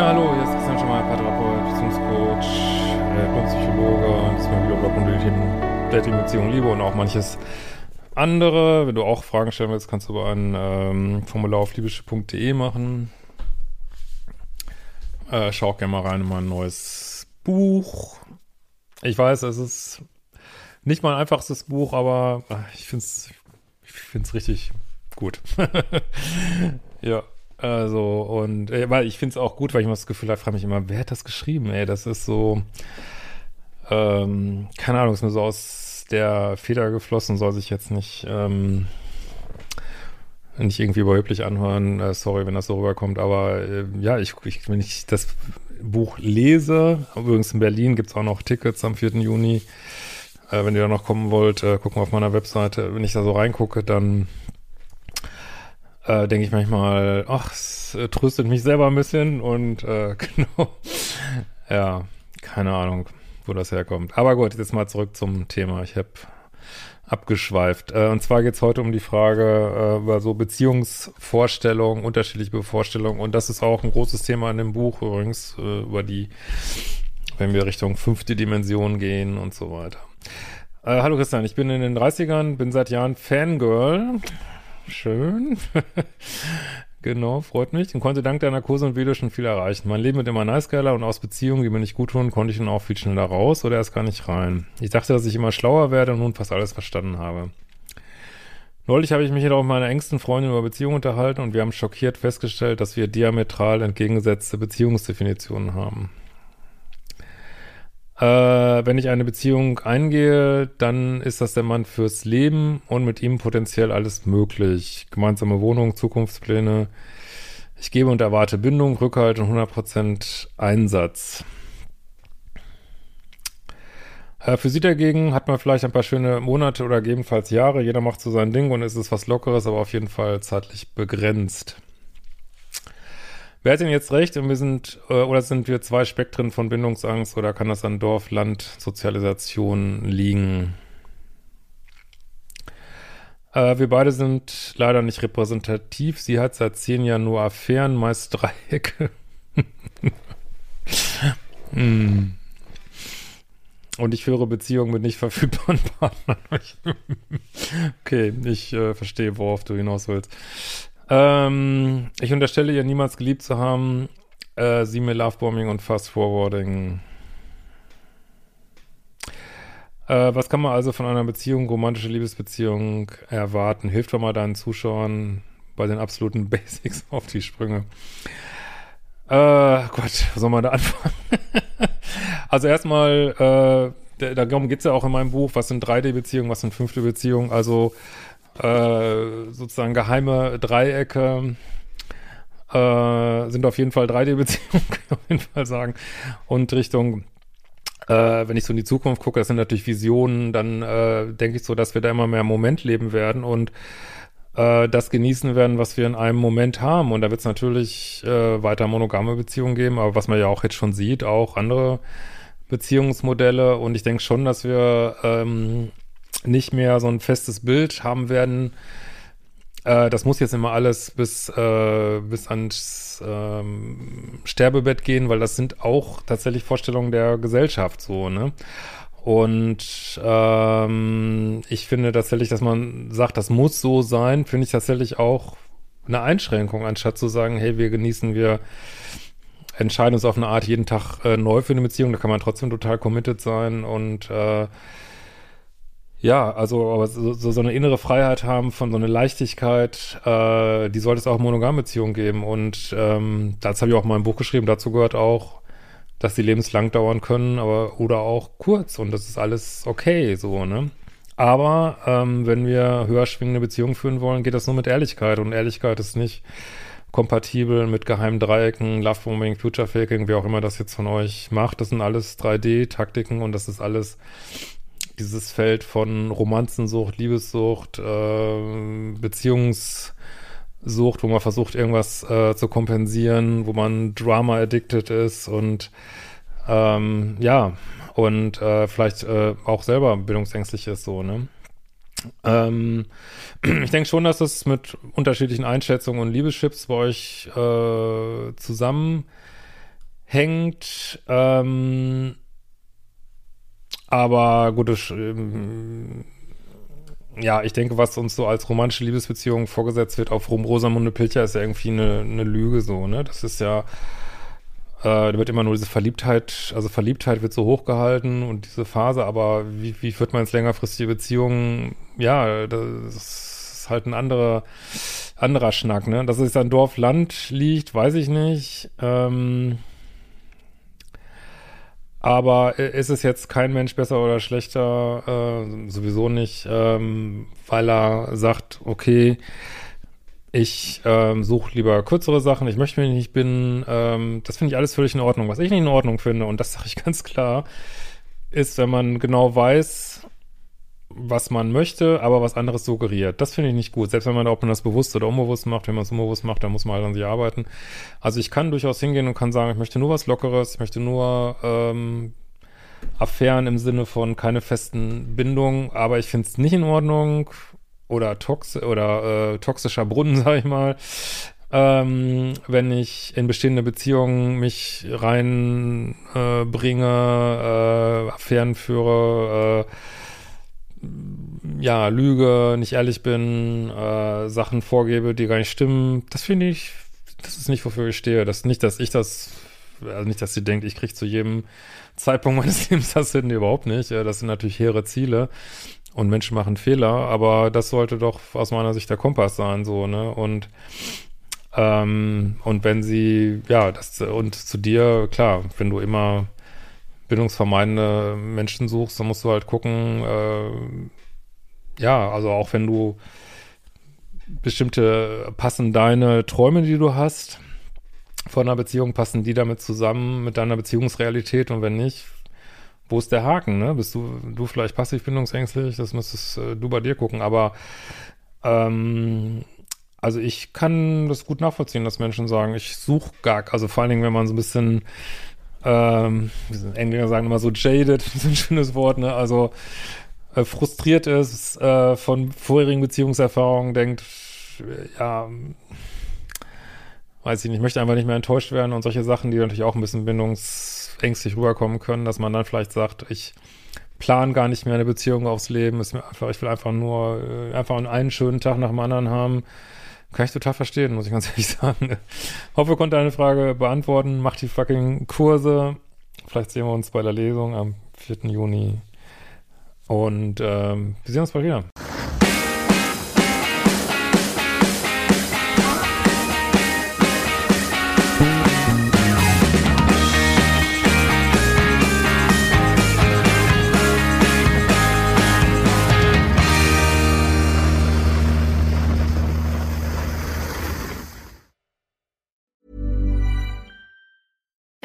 Ja, hallo, hier ist Christian Schemmer, Paartherapeut, Beziehungscoach, äh, Psychologe und diesmal wieder Blog und die Themen Dating, Beziehung, Liebe und auch manches andere. Wenn du auch Fragen stellen willst, kannst du über ein ähm, Formular auf liebische.de machen. Äh, schau auch gerne mal rein in mein neues Buch. Ich weiß, es ist nicht mein einfachstes Buch, aber ich finde es ich find's richtig gut. ja. Also, und äh, weil ich finde es auch gut, weil ich immer das Gefühl habe, frage mich immer, wer hat das geschrieben, ey? Das ist so, ähm, keine Ahnung, ist mir so aus der Feder geflossen, soll sich jetzt nicht, ähm, nicht irgendwie überheblich anhören. Äh, sorry, wenn das so rüberkommt, aber äh, ja, ich, ich, wenn ich das Buch lese, übrigens in Berlin gibt's auch noch Tickets am 4. Juni. Äh, wenn ihr da noch kommen wollt, äh, gucken auf meiner Webseite. Wenn ich da so reingucke, dann äh, denke ich manchmal, ach, es äh, tröstet mich selber ein bisschen und äh, genau, ja, keine Ahnung, wo das herkommt. Aber gut, jetzt mal zurück zum Thema. Ich habe abgeschweift. Äh, und zwar geht es heute um die Frage äh, über so Beziehungsvorstellungen, unterschiedliche Vorstellungen. Und das ist auch ein großes Thema in dem Buch übrigens, äh, über die, wenn wir Richtung fünfte Dimension gehen und so weiter. Äh, hallo Christian, ich bin in den 30ern, bin seit Jahren Fangirl Schön. genau, freut mich. Und konnte dank deiner Kurse und Videos schon viel erreichen. Mein Leben wird immer nice geiler und aus Beziehungen, die mir nicht gut tun, konnte ich nun auch viel schneller raus oder erst gar nicht rein. Ich dachte, dass ich immer schlauer werde und nun fast alles verstanden habe. Neulich habe ich mich jedoch mit meiner engsten Freundin über Beziehungen unterhalten und wir haben schockiert festgestellt, dass wir diametral entgegengesetzte Beziehungsdefinitionen haben. Äh, wenn ich eine Beziehung eingehe, dann ist das der Mann fürs Leben und mit ihm potenziell alles möglich. Gemeinsame Wohnung, Zukunftspläne. Ich gebe und erwarte Bindung, Rückhalt und 100% Einsatz. Äh, für sie dagegen hat man vielleicht ein paar schöne Monate oder gegebenenfalls Jahre. Jeder macht so sein Ding und es ist was Lockeres, aber auf jeden Fall zeitlich begrenzt. Wer hat denn jetzt recht? Und wir sind, äh, oder sind wir zwei Spektren von Bindungsangst oder kann das an Dorf, Land, Sozialisation liegen? Äh, wir beide sind leider nicht repräsentativ. Sie hat seit zehn Jahren nur Affären, meist Dreiecke. hm. Und ich führe Beziehungen mit nicht verfügbaren Partnern. okay, ich äh, verstehe, worauf du hinaus willst. Ähm, ich unterstelle ihr niemals geliebt zu haben. Äh, sie mir Lovebombing und Fast Forwarding. Äh, was kann man also von einer Beziehung, romantische Liebesbeziehung erwarten? Hilft doch mal deinen Zuschauern bei den absoluten Basics auf die Sprünge. Äh, Gott, wo soll man da anfangen? also erstmal, äh, darum geht's ja auch in meinem Buch, was sind 3D-Beziehungen, was sind fünfte Beziehungen, also äh, sozusagen geheime Dreiecke äh, sind auf jeden Fall 3D-Beziehungen, kann ich auf jeden Fall sagen. Und Richtung, äh, wenn ich so in die Zukunft gucke, das sind natürlich Visionen, dann äh, denke ich so, dass wir da immer mehr im Moment leben werden und äh, das genießen werden, was wir in einem Moment haben. Und da wird es natürlich äh, weiter monogame Beziehungen geben, aber was man ja auch jetzt schon sieht, auch andere Beziehungsmodelle. Und ich denke schon, dass wir ähm, nicht mehr so ein festes Bild haben werden. Äh, das muss jetzt immer alles bis, äh, bis ans ähm, Sterbebett gehen, weil das sind auch tatsächlich Vorstellungen der Gesellschaft so, ne? Und ähm, ich finde tatsächlich, dass man sagt, das muss so sein, finde ich tatsächlich auch eine Einschränkung, anstatt zu sagen, hey, wir genießen, wir entscheiden uns auf eine Art jeden Tag äh, neu für eine Beziehung, da kann man trotzdem total committed sein und äh, ja, also aber so, so eine innere Freiheit haben von so einer Leichtigkeit, äh, die sollte es auch in Monogambeziehungen geben. Und ähm, dazu habe ich auch mal ein Buch geschrieben, dazu gehört auch, dass die lebenslang dauern können, aber oder auch kurz und das ist alles okay, so, ne? Aber ähm, wenn wir höher schwingende Beziehungen führen wollen, geht das nur mit Ehrlichkeit und Ehrlichkeit ist nicht kompatibel mit geheimen Dreiecken, Lovebombing, Future Faking, wie auch immer das jetzt von euch macht. Das sind alles 3D-Taktiken und das ist alles dieses Feld von Romanzensucht, Liebessucht, äh, Beziehungssucht, wo man versucht, irgendwas äh, zu kompensieren, wo man Drama-addicted ist und ähm, ja, und äh, vielleicht äh, auch selber bildungsängstlich ist so, ne? Ähm, ich denke schon, dass das mit unterschiedlichen Einschätzungen und Liebeschips bei euch äh, zusammenhängt. Ähm, aber gut, das, ähm, ja, ich denke, was uns so als romantische Liebesbeziehung vorgesetzt wird auf Rum Rosamunde Pilcher, ist ja irgendwie eine, eine Lüge so, ne? Das ist ja äh, da wird immer nur diese Verliebtheit, also Verliebtheit wird so hochgehalten und diese Phase, aber wie, wie führt man jetzt längerfristige Beziehungen? Ja, das ist halt ein anderer, anderer Schnack, ne? Dass es an Dorf Land liegt, weiß ich nicht. Ähm, aber ist es jetzt kein Mensch besser oder schlechter? Äh, sowieso nicht, ähm, weil er sagt, okay, ich ähm, suche lieber kürzere Sachen, ich möchte mich nicht binden. Ähm, das finde ich alles völlig in Ordnung. Was ich nicht in Ordnung finde, und das sage ich ganz klar, ist, wenn man genau weiß, was man möchte, aber was anderes suggeriert. Das finde ich nicht gut. Selbst wenn man, ob man das bewusst oder unbewusst macht, wenn man es unbewusst macht, dann muss man halt an sich arbeiten. Also ich kann durchaus hingehen und kann sagen, ich möchte nur was Lockeres, ich möchte nur ähm, Affären im Sinne von keine festen Bindungen, aber ich finde es nicht in Ordnung, oder, tox oder äh, toxischer Brunnen, sag ich mal, ähm, wenn ich in bestehende Beziehungen mich reinbringe, äh, bringe, äh, Affären führe, äh, ja, lüge, nicht ehrlich bin, äh, Sachen vorgebe, die gar nicht stimmen. Das finde ich, das ist nicht, wofür ich stehe. Das nicht, dass ich das, also nicht, dass sie denkt, ich kriege zu jedem Zeitpunkt meines Lebens das hin, überhaupt nicht. Das sind natürlich hehre Ziele und Menschen machen Fehler, aber das sollte doch aus meiner Sicht der Kompass sein, so, ne? Und ähm, und wenn sie, ja, das und zu dir, klar, wenn du immer bindungsvermeidende Menschen suchst, dann musst du halt gucken, äh, ja, also auch wenn du bestimmte passen deine Träume, die du hast von einer Beziehung, passen die damit zusammen mit deiner Beziehungsrealität und wenn nicht, wo ist der Haken, ne? Bist du, du vielleicht passiv bindungsängstlich? Das müsstest äh, du bei dir gucken. Aber ähm, also ich kann das gut nachvollziehen, dass Menschen sagen, ich suche gar, also vor allen Dingen, wenn man so ein bisschen, ähm, Engländer sagen immer so jaded, so ein schönes Wort, ne? Also äh, frustriert ist äh, von vorherigen Beziehungserfahrungen, denkt, ja, weiß ich nicht, möchte einfach nicht mehr enttäuscht werden und solche Sachen, die natürlich auch ein bisschen bindungs ängstlich rüberkommen können, dass man dann vielleicht sagt, ich plan gar nicht mehr eine Beziehung aufs Leben, ist mir einfach, ich will einfach nur äh, einfach einen schönen Tag nach dem anderen haben. Kann ich total verstehen, muss ich ganz ehrlich sagen. Hoffe, konnte eine Frage beantworten. Macht die fucking Kurse. Vielleicht sehen wir uns bei der Lesung am 4. Juni. Und ähm, wir sehen uns bald wieder.